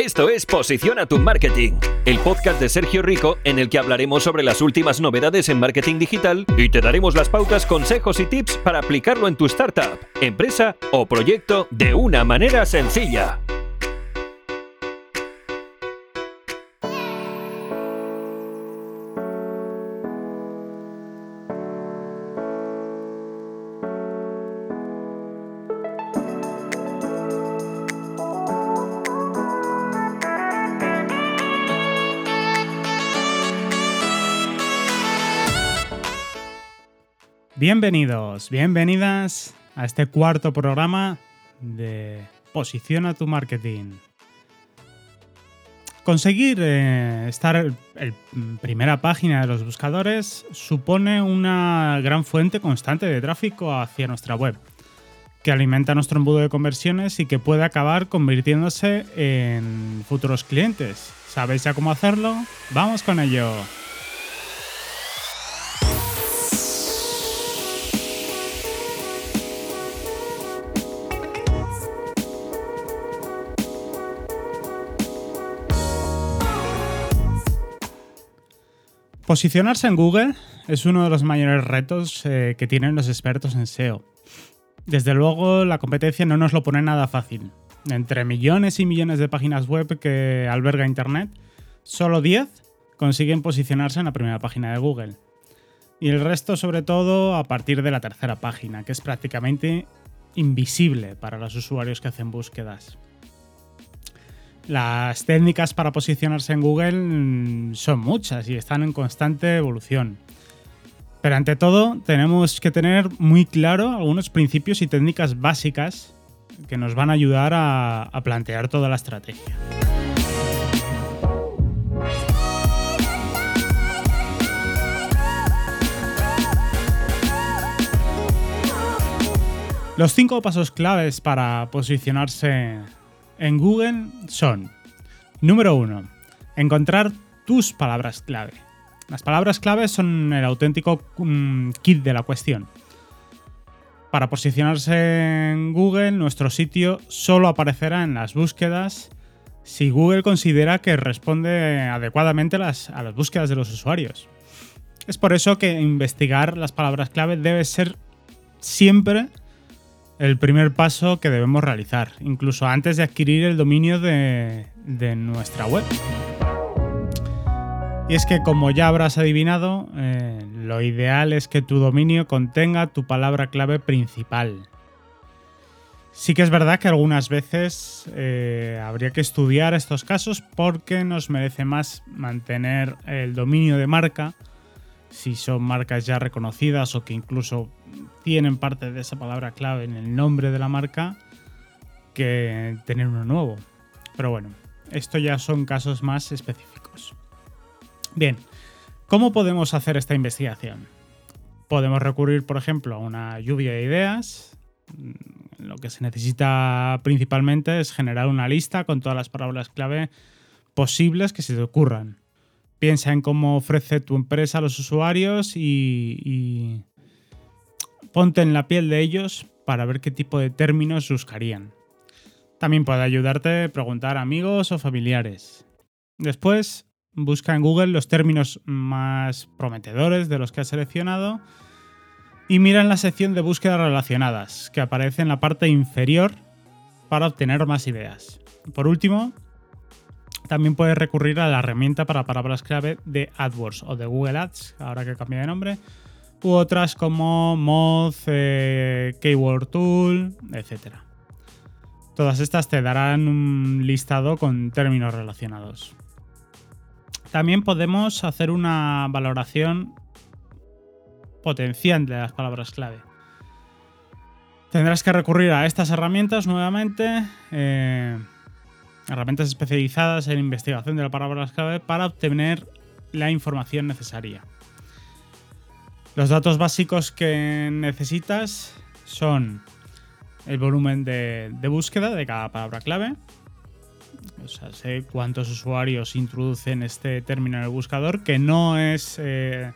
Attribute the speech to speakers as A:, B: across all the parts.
A: Esto es Posiciona tu Marketing, el podcast de Sergio Rico en el que hablaremos sobre las últimas novedades en marketing digital y te daremos las pautas, consejos y tips para aplicarlo en tu startup, empresa o proyecto de una manera sencilla.
B: Bienvenidos, bienvenidas a este cuarto programa de Posiciona tu Marketing. Conseguir eh, estar en primera página de los buscadores supone una gran fuente constante de tráfico hacia nuestra web, que alimenta nuestro embudo de conversiones y que puede acabar convirtiéndose en futuros clientes. ¿Sabéis ya cómo hacerlo? Vamos con ello. Posicionarse en Google es uno de los mayores retos eh, que tienen los expertos en SEO. Desde luego, la competencia no nos lo pone nada fácil. Entre millones y millones de páginas web que alberga Internet, solo 10 consiguen posicionarse en la primera página de Google. Y el resto, sobre todo, a partir de la tercera página, que es prácticamente invisible para los usuarios que hacen búsquedas. Las técnicas para posicionarse en Google son muchas y están en constante evolución. Pero ante todo, tenemos que tener muy claro algunos principios y técnicas básicas que nos van a ayudar a, plantear toda la estrategia. Los cinco pasos claves para posicionarse en Google son, número uno, encontrar tus palabras clave. Las palabras clave son el auténtico mm, kit de la cuestión. Para posicionarse en Google, nuestro sitio solo aparecerá en las búsquedas si Google considera que responde adecuadamente a las búsquedas de los usuarios. Es por eso que investigar las palabras clave debe ser siempre el primer paso que debemos realizar, incluso antes de adquirir el dominio de, nuestra web. Y es que como ya habrás adivinado, eh, lo ideal es que tu dominio contenga tu palabra clave principal. Sí que es verdad que algunas veces eh, habría que estudiar estos casos porque nos merece más mantener el dominio de marca si son marcas ya reconocidas o que incluso tienen parte de esa palabra clave en el nombre de la marca que tener uno nuevo. Pero bueno, esto ya son casos más específicos. Bien, ¿cómo podemos hacer esta investigación? Podemos recurrir, por ejemplo, a una lluvia de ideas. Lo que se necesita principalmente es generar una lista con todas las palabras clave posibles que se te ocurran. Piensa en cómo ofrece tu empresa a los usuarios y, ponte en la piel de ellos para ver qué tipo de términos buscarían. También puede ayudarte a preguntar a amigos o familiares. Después, busca en Google los términos más prometedores de los que has seleccionado y mira en la sección de búsquedas relacionadas, que aparece en la parte inferior para obtener más ideas. Por último, también puedes recurrir a la herramienta para palabras clave de AdWords o de Google Ads, ahora que cambia de nombre, u otras como Moz, eh, Keyword Tool, etc. Todas estas te darán un listado con términos relacionados. También podemos hacer una valoración potencial de las palabras clave. Tendrás que recurrir a estas herramientas nuevamente. Eh, herramientas especializadas en investigación de las palabras clave para obtener la información necesaria. Los datos básicos que necesitas son el volumen de, búsqueda de cada palabra clave. O sea, sé cuántos usuarios introducen este término en el buscador, que no es eh,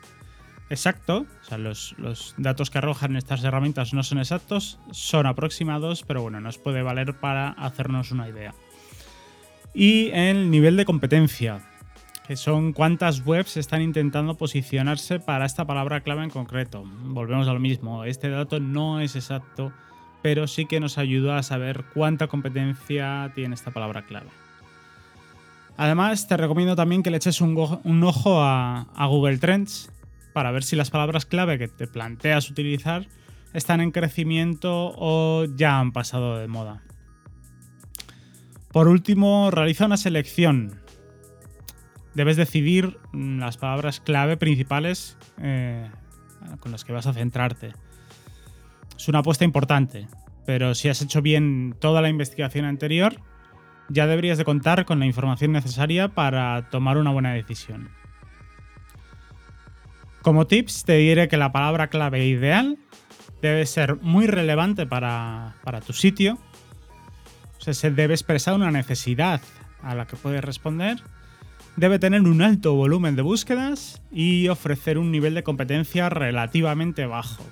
B: exacto. O sea, los, los, datos que arrojan estas herramientas no son exactos, son aproximados, pero bueno, nos puede valer para hacernos una idea. Y el nivel de competencia, que son cuántas webs están intentando posicionarse para esta palabra clave en concreto. Volvemos a lo mismo, este dato no es exacto, pero sí que nos ayuda a saber cuánta competencia tiene esta palabra clave. Además, te recomiendo también que le eches un, ojo a, Google Trends para ver si las palabras clave que te planteas utilizar están en crecimiento o ya han pasado de moda. Por último, realiza una selección. Debes decidir las palabras clave principales eh, con las que vas a centrarte. Es una apuesta importante, pero si has hecho bien toda la investigación anterior, ya deberías de contar con la información necesaria para tomar una buena decisión. Como tips te diré que la palabra clave ideal debe ser muy relevante para, tu sitio. Se debe expresar una necesidad a la que puedes responder. Debe tener un alto volumen de búsquedas y ofrecer un nivel de competencia relativamente bajo.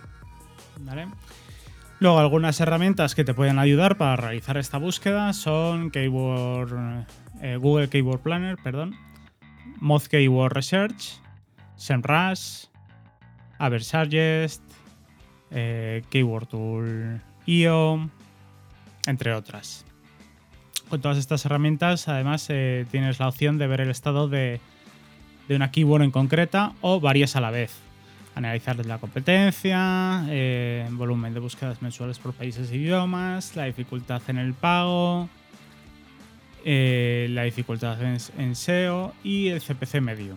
B: Luego, algunas herramientas que te pueden ayudar para realizar esta búsqueda son Keyword, eh, Google Keyword Planner, perdón, Moz Keyword Research, SEMrush, Aversuggest, eh, Keyword Tool, IO, entre otras. Con todas estas herramientas, además, eh, tienes la opción de ver el estado de, de una keyword en concreta o varias a la vez analizar la competencia, eh, volumen de búsquedas mensuales por países e idiomas, la dificultad en el pago, eh, la dificultad en, SEO y el CPC medio.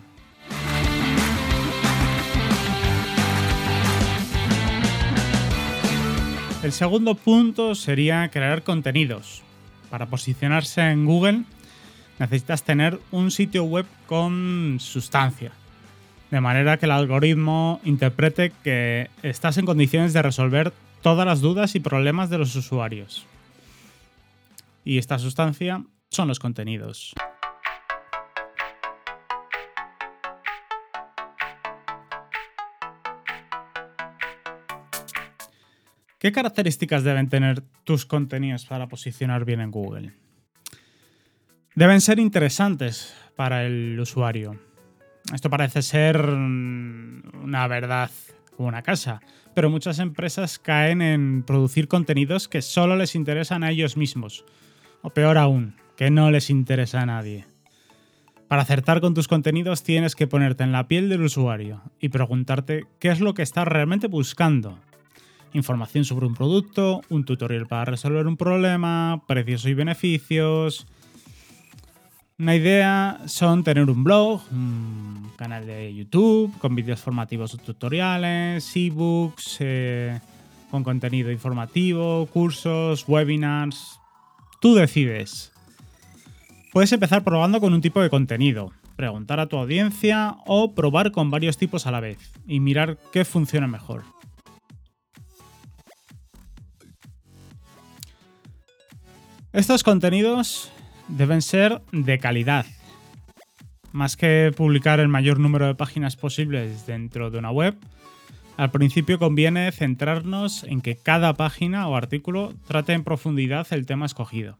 B: El segundo punto sería crear contenidos. Para posicionarse en Google necesitas tener un sitio web con sustancia, de manera que el algoritmo interprete que estás en condiciones de resolver todas las dudas y problemas de los usuarios. Y esta sustancia son los contenidos. ¿Qué características deben tener tus contenidos para posicionar bien en Google? Deben ser interesantes para el usuario esto parece ser una verdad como una casa, pero muchas empresas caen en producir contenidos que solo les interesan a ellos mismos, o peor aún, que no les interesa a nadie. Para acertar con tus contenidos tienes que ponerte en la piel del usuario y preguntarte qué es lo que estás realmente buscando. Información sobre un producto, un tutorial para resolver un problema, precios y beneficios, una idea son tener un blog, un canal de YouTube con vídeos formativos o tutoriales, ebooks, eh, con contenido informativo, cursos, webinars. Tú decides. Puedes empezar probando con un tipo de contenido, preguntar a tu audiencia o probar con varios tipos a la vez y mirar qué funciona mejor. Estos contenidos deben ser de calidad. Más que publicar el mayor número de páginas posibles dentro de una web, al principio conviene centrarnos en que cada página o artículo trate en profundidad el tema escogido.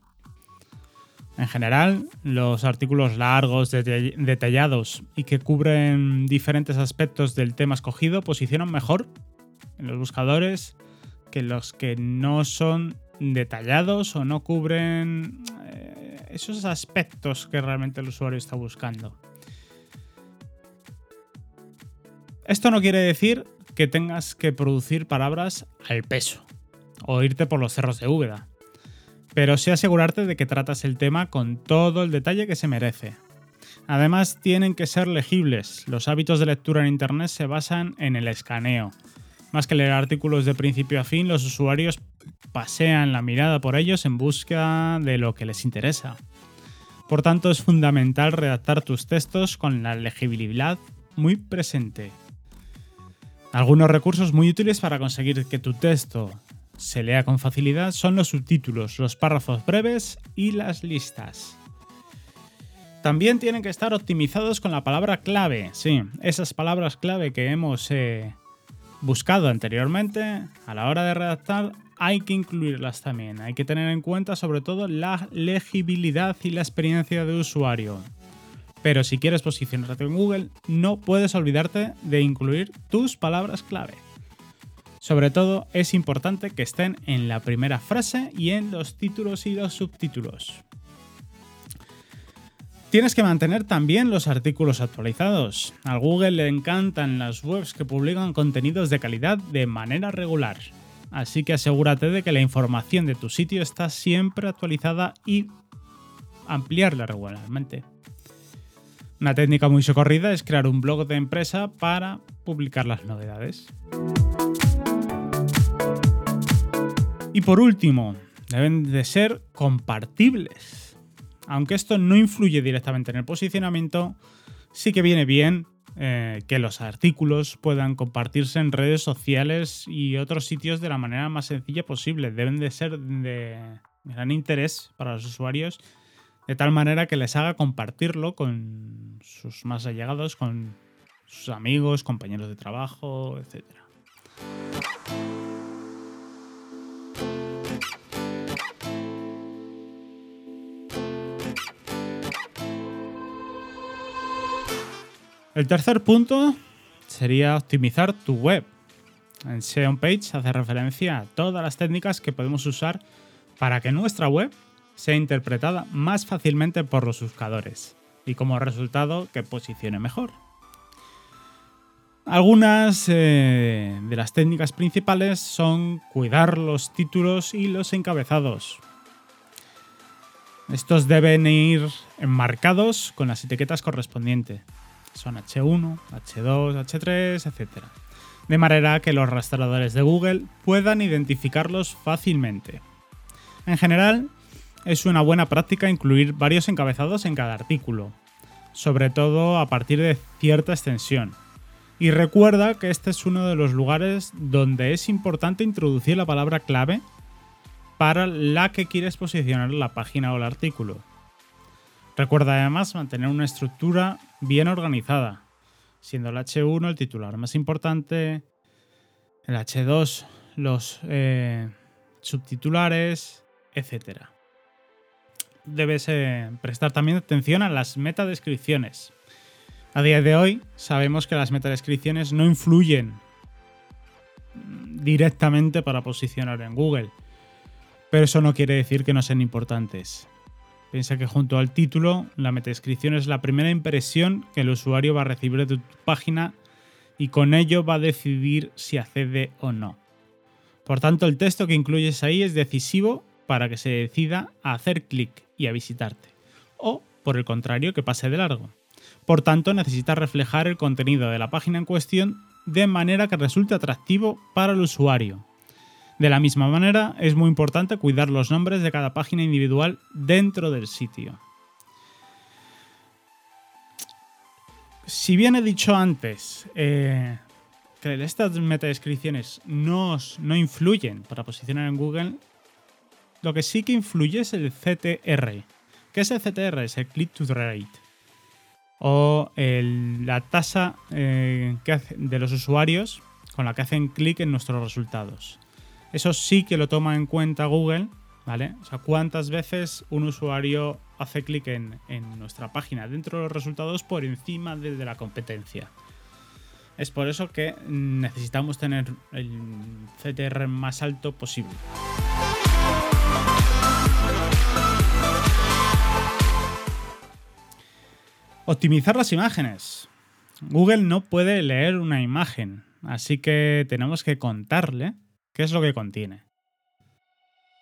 B: En general, los artículos largos, detallados y que cubren diferentes aspectos del tema escogido posicionan mejor en los buscadores que los que no son detallados o no cubren esos aspectos que realmente el usuario está buscando. Esto no quiere decir que tengas que producir palabras al peso o irte por los cerros de Úbeda, pero sí asegurarte de que tratas el tema con todo el detalle que se merece. Además, tienen que ser legibles. Los hábitos de lectura en Internet se basan en el escaneo. Más que leer artículos de principio a fin, los usuarios pasean la mirada por ellos en busca de lo que les interesa. Por tanto, es fundamental redactar tus textos con la legibilidad muy presente. Algunos recursos muy útiles para conseguir que tu texto se lea con facilidad son los subtítulos, los párrafos breves y las listas. También tienen que estar optimizados con la palabra clave. Sí, esas palabras clave que hemos eh, buscado anteriormente, a la hora de redactar, hay que incluirlas también. Hay que tener en cuenta sobre todo la legibilidad y la experiencia de usuario. Pero si quieres posicionarte en Google, no puedes olvidarte de incluir tus palabras clave. Sobre todo es importante que estén en la primera frase y en los títulos y los subtítulos. Tienes que mantener también los artículos actualizados. A Google le encantan las webs que publican contenidos de calidad de manera regular. Así que asegúrate de que la información de tu sitio está siempre actualizada y ampliarla regularmente. Una técnica muy socorrida es crear un blog de empresa para publicar las novedades. Y por último, deben de ser compartibles. Aunque esto no influye directamente en el posicionamiento, sí que viene bien eh, que los artículos puedan compartirse en redes sociales y otros sitios de la manera más sencilla posible. Deben de ser de gran interés para los usuarios, de tal manera que les haga compartirlo con sus más allegados, con sus amigos, compañeros de trabajo, etc. El tercer punto sería optimizar tu web. En SEO Page hace referencia a todas las técnicas que podemos usar para que nuestra web sea interpretada más fácilmente por los buscadores y como resultado que posicione mejor. Algunas eh, de las técnicas principales son cuidar los títulos y los encabezados. Estos deben ir enmarcados con las etiquetas correspondientes son H1, H2, H3, etc. De manera que los rastreadores de Google puedan identificarlos fácilmente. En general, es una buena práctica incluir varios encabezados en cada artículo, sobre todo a partir de cierta extensión. Y recuerda que este es uno de los lugares donde es importante introducir la palabra clave para la que quieres posicionar la página o el artículo. Recuerda además mantener una estructura bien organizada, siendo el H1 el titular más importante, el H2 los eh, subtitulares, etc. Debes eh, prestar también atención a las metadescripciones. A día de hoy sabemos que las metadescripciones no influyen directamente para posicionar en Google, pero eso no quiere decir que no sean importantes. Piensa que junto al título, la metadescripción es la primera impresión que el usuario va a recibir de tu página y con ello va a decidir si accede o no. Por tanto, el texto que incluyes ahí es decisivo para que se decida a hacer clic y a visitarte, o, por el contrario, que pase de largo. Por tanto, necesitas reflejar el contenido de la página en cuestión de manera que resulte atractivo para el usuario. De la misma manera, es muy importante cuidar los nombres de cada página individual dentro del sitio. Si bien he dicho antes eh, que estas metadescripciones no, no influyen para posicionar en Google, lo que sí que influye es el CTR. ¿Qué es el CTR? Es el click to rate. O la tasa eh, de los usuarios con la que hacen clic en nuestros resultados. Eso sí que lo toma en cuenta Google, ¿vale? O sea, cuántas veces un usuario hace clic en, nuestra página dentro de los resultados por encima de, la competencia. Es por eso que necesitamos tener el CTR más alto posible. Optimizar las imágenes. Google no puede leer una imagen, así que tenemos que contarle ¿Qué es lo que contiene?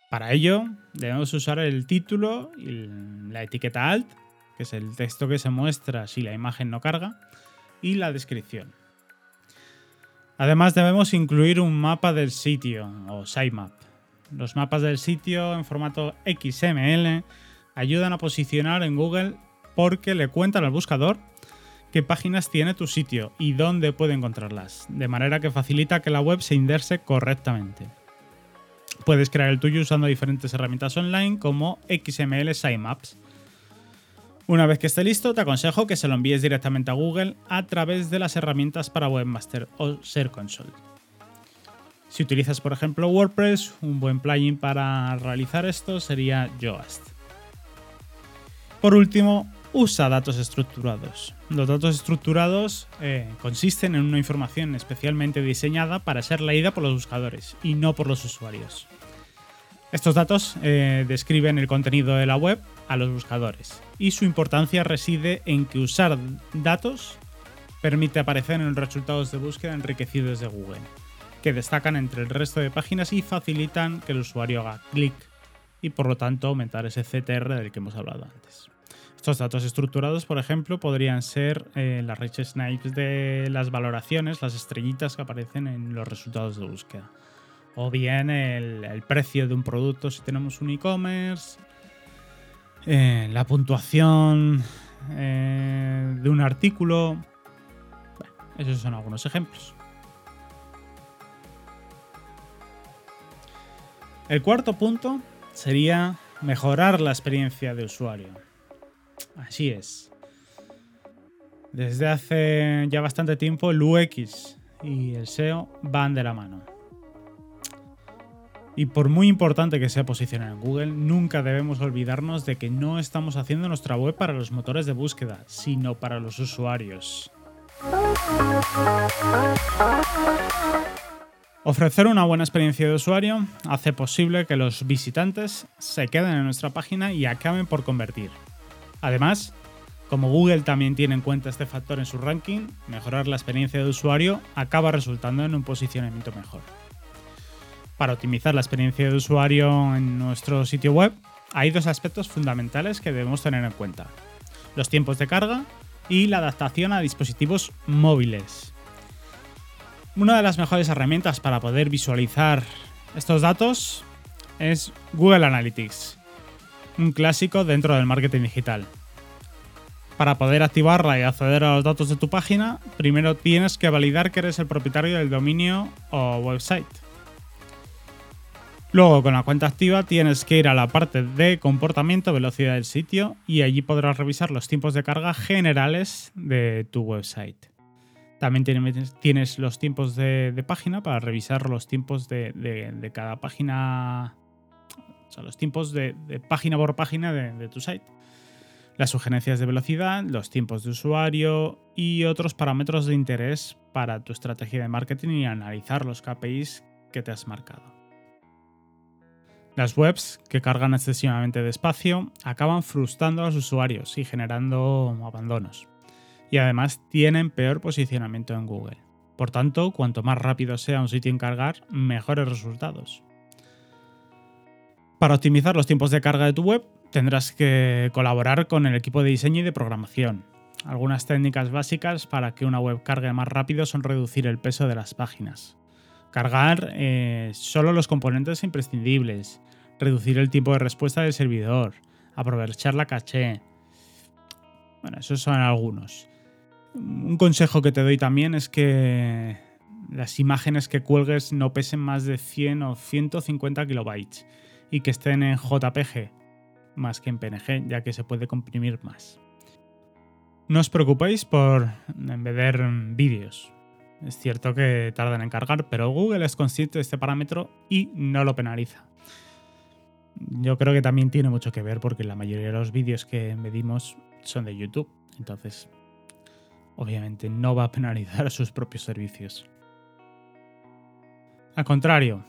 B: Para ello, debemos usar el título y la etiqueta alt, que es el texto que se muestra si la imagen no carga, y la descripción. Además, debemos incluir un mapa del sitio o sitemap. Los mapas del sitio en formato XML ayudan a posicionar en Google porque le cuentan al buscador qué páginas tiene tu sitio y dónde puede encontrarlas, de manera que facilita que la web se inderse correctamente. Puedes crear el tuyo usando diferentes herramientas online como XML Sitemaps. Una vez que esté listo, te aconsejo que se lo envíes directamente a Google a través de las herramientas para Webmaster o Ser Console. Si utilizas, por ejemplo, WordPress, un buen plugin para realizar esto sería Yoast. Por último, usa datos estructurados. Los datos estructurados eh, consisten en una información especialmente diseñada para ser leída por los buscadores y no por los usuarios. Estos datos eh, describen el contenido de la web a los buscadores y su importancia reside en que usar datos permite aparecer en los resultados de búsqueda enriquecidos de Google, que destacan entre el resto de páginas y facilitan que el usuario haga clic y por lo tanto aumentar ese CTR del que hemos hablado antes. Estos datos estructurados, por ejemplo, podrían ser eh, las rich snipes de las valoraciones, las estrellitas que aparecen en los resultados de búsqueda. O bien el, precio de un producto si tenemos un e-commerce, eh, la puntuación eh, de un artículo. esos son algunos ejemplos. El cuarto punto sería mejorar la experiencia de usuario. Así es. Desde hace ya bastante tiempo el UX y el SEO van de la mano. Y por muy importante que sea posicionar en Google, nunca debemos olvidarnos de que no estamos haciendo nuestra web para los motores de búsqueda, sino para los usuarios. Ofrecer una buena experiencia de usuario hace posible que los visitantes se queden en nuestra página y acaben por convertir. Además, como Google también tiene en cuenta este factor en su ranking, mejorar la experiencia de usuario acaba resultando en un posicionamiento mejor. Para optimizar la experiencia de usuario en nuestro sitio web, hay dos aspectos fundamentales que debemos tener en cuenta. Los tiempos de carga y la adaptación a dispositivos móviles. Una de las mejores herramientas para poder visualizar estos datos es Google Analytics, un clásico dentro del marketing digital. Para poder activarla y acceder a los datos de tu página, primero tienes que validar que eres el propietario del dominio o website. Luego, con la cuenta activa, tienes que ir a la parte de comportamiento, velocidad del sitio y allí podrás revisar los tiempos de carga generales de tu website. También tienes los tiempos de, página para revisar los tiempos de cada página los tiempos de, página por página de, tu site. Las sugerencias de velocidad, los tiempos de usuario y otros parámetros de interés para tu estrategia de marketing y analizar los KPIs que te has marcado. Las webs que cargan excesivamente despacio acaban frustrando a los usuarios y generando abandonos. Y además tienen peor posicionamiento en Google. Por tanto, cuanto más rápido sea un sitio en cargar, mejores resultados. Para optimizar los tiempos de carga de tu web, tendrás que colaborar con el equipo de diseño y de programación. Algunas técnicas básicas para que una web cargue más rápido son reducir el peso de las páginas, cargar eh, solo los componentes imprescindibles, reducir el tiempo de respuesta del servidor, aprovechar la caché. Bueno, esos son algunos. Un consejo que te doy también es que las imágenes que cuelgues no pesen más de 100 o 150 kilobytes y que estén en JPG más que en PNG, ya que se puede comprimir más. No os preocupéis por embeder vídeos. Es cierto que tardan en cargar, pero Google es consciente de este parámetro y no lo penaliza. Yo creo que también tiene mucho que ver porque la mayoría de los vídeos que medimos son de YouTube. Entonces, obviamente no va a penalizar a sus propios servicios. Al contrario,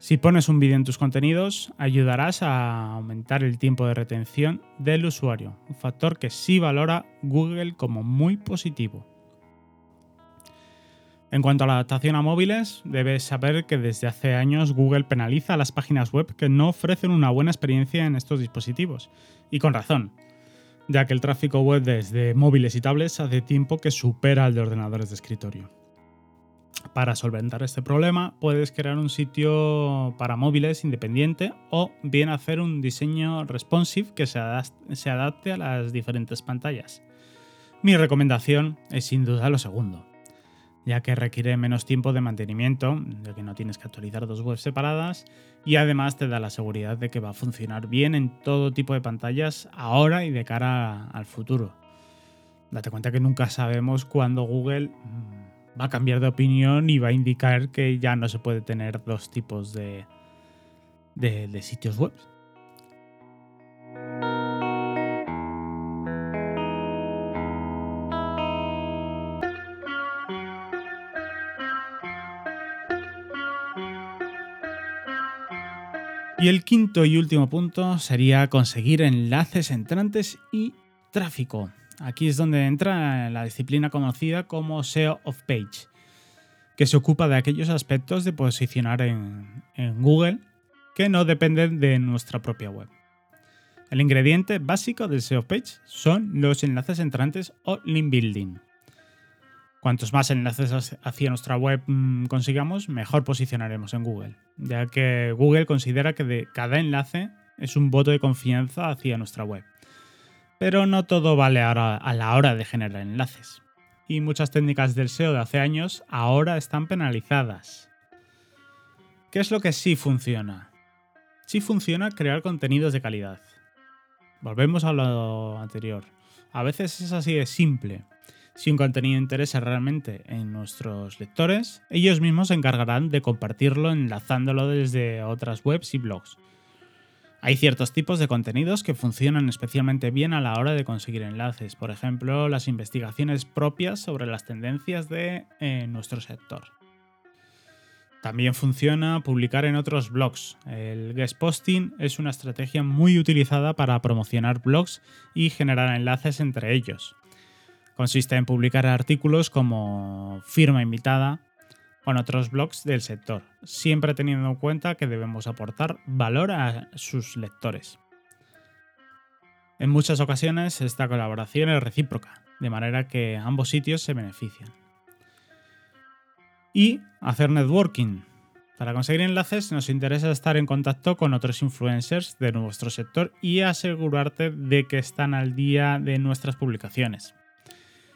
B: si pones un vídeo en tus contenidos, ayudarás a aumentar el tiempo de retención del usuario, un factor que sí valora Google como muy positivo. En cuanto a la adaptación a móviles, debes saber que desde hace años Google penaliza a las páginas web que no ofrecen una buena experiencia en estos dispositivos, y con razón, ya que el tráfico web desde móviles y tablets hace tiempo que supera al de ordenadores de escritorio. Para solventar este problema puedes crear un sitio para móviles independiente o bien hacer un diseño responsive que se adapte a las diferentes pantallas. Mi recomendación es sin duda lo segundo, ya que requiere menos tiempo de mantenimiento, ya que no tienes que actualizar dos webs separadas y además te da la seguridad de que va a funcionar bien en todo tipo de pantallas ahora y de cara al futuro. Date cuenta que nunca sabemos cuándo Google va a cambiar de opinión y va a indicar que ya no se puede tener dos tipos de, de, sitios web. Y el quinto y último punto sería conseguir enlaces entrantes y tráfico. Aquí es donde entra la disciplina conocida como SEO of Page, que se ocupa de aquellos aspectos de posicionar en, Google que no dependen de nuestra propia web. El ingrediente básico del SEO Page son los enlaces entrantes o link building. Cuantos más enlaces hacia nuestra web mm, consigamos, mejor posicionaremos en Google, ya que Google considera que de cada enlace es un voto de confianza hacia nuestra web. Pero no todo vale ahora a la hora de generar enlaces. Y muchas técnicas del SEO de hace años ahora están penalizadas. ¿Qué es lo que sí funciona? Sí funciona crear contenidos de calidad. Volvemos a lo anterior. A veces es así de simple. Si un contenido interesa realmente en nuestros lectores, ellos mismos se encargarán de compartirlo enlazándolo desde otras webs y blogs. Hay ciertos tipos de contenidos que funcionan especialmente bien a la hora de conseguir enlaces, por ejemplo, las investigaciones propias sobre las tendencias de eh, nuestro sector. También funciona publicar en otros blogs. El guest posting es una estrategia muy utilizada para promocionar blogs y generar enlaces entre ellos. Consiste en publicar artículos como firma invitada, con otros blogs del sector, siempre teniendo en cuenta que debemos aportar valor a sus lectores. En muchas ocasiones esta colaboración es recíproca, de manera que ambos sitios se benefician. Y hacer networking. Para conseguir enlaces nos interesa estar en contacto con otros influencers de nuestro sector y asegurarte de que están al día de nuestras publicaciones.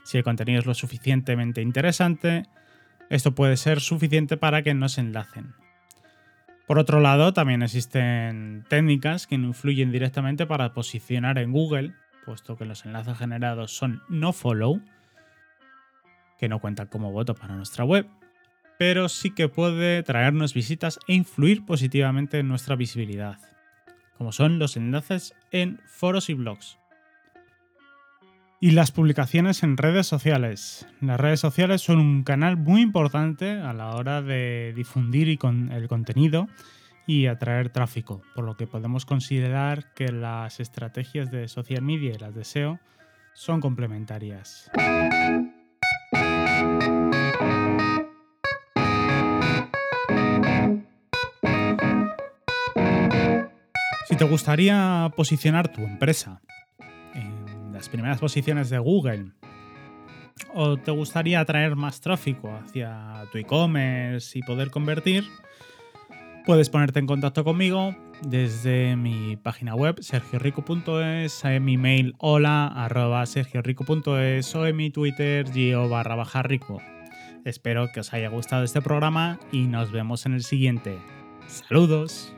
B: Si el contenido es lo suficientemente interesante, esto puede ser suficiente para que no se enlacen. Por otro lado, también existen técnicas que influyen directamente para posicionar en Google, puesto que los enlaces generados son no follow, que no cuentan como voto para nuestra web, pero sí que puede traernos visitas e influir positivamente en nuestra visibilidad, como son los enlaces en foros y blogs. Y las publicaciones en redes sociales. Las redes sociales son un canal muy importante a la hora de difundir el contenido y atraer tráfico, por lo que podemos considerar que las estrategias de social media y las de SEO son complementarias. Si te gustaría posicionar tu empresa primeras posiciones de Google o te gustaría atraer más tráfico hacia tu e-commerce y poder convertir, puedes ponerte en contacto conmigo desde mi página web sergiorico.es, en mi mail hola arroba sergiorico.es o en mi Twitter gio barra baja rico. Espero que os haya gustado este programa y nos vemos en el siguiente. Saludos.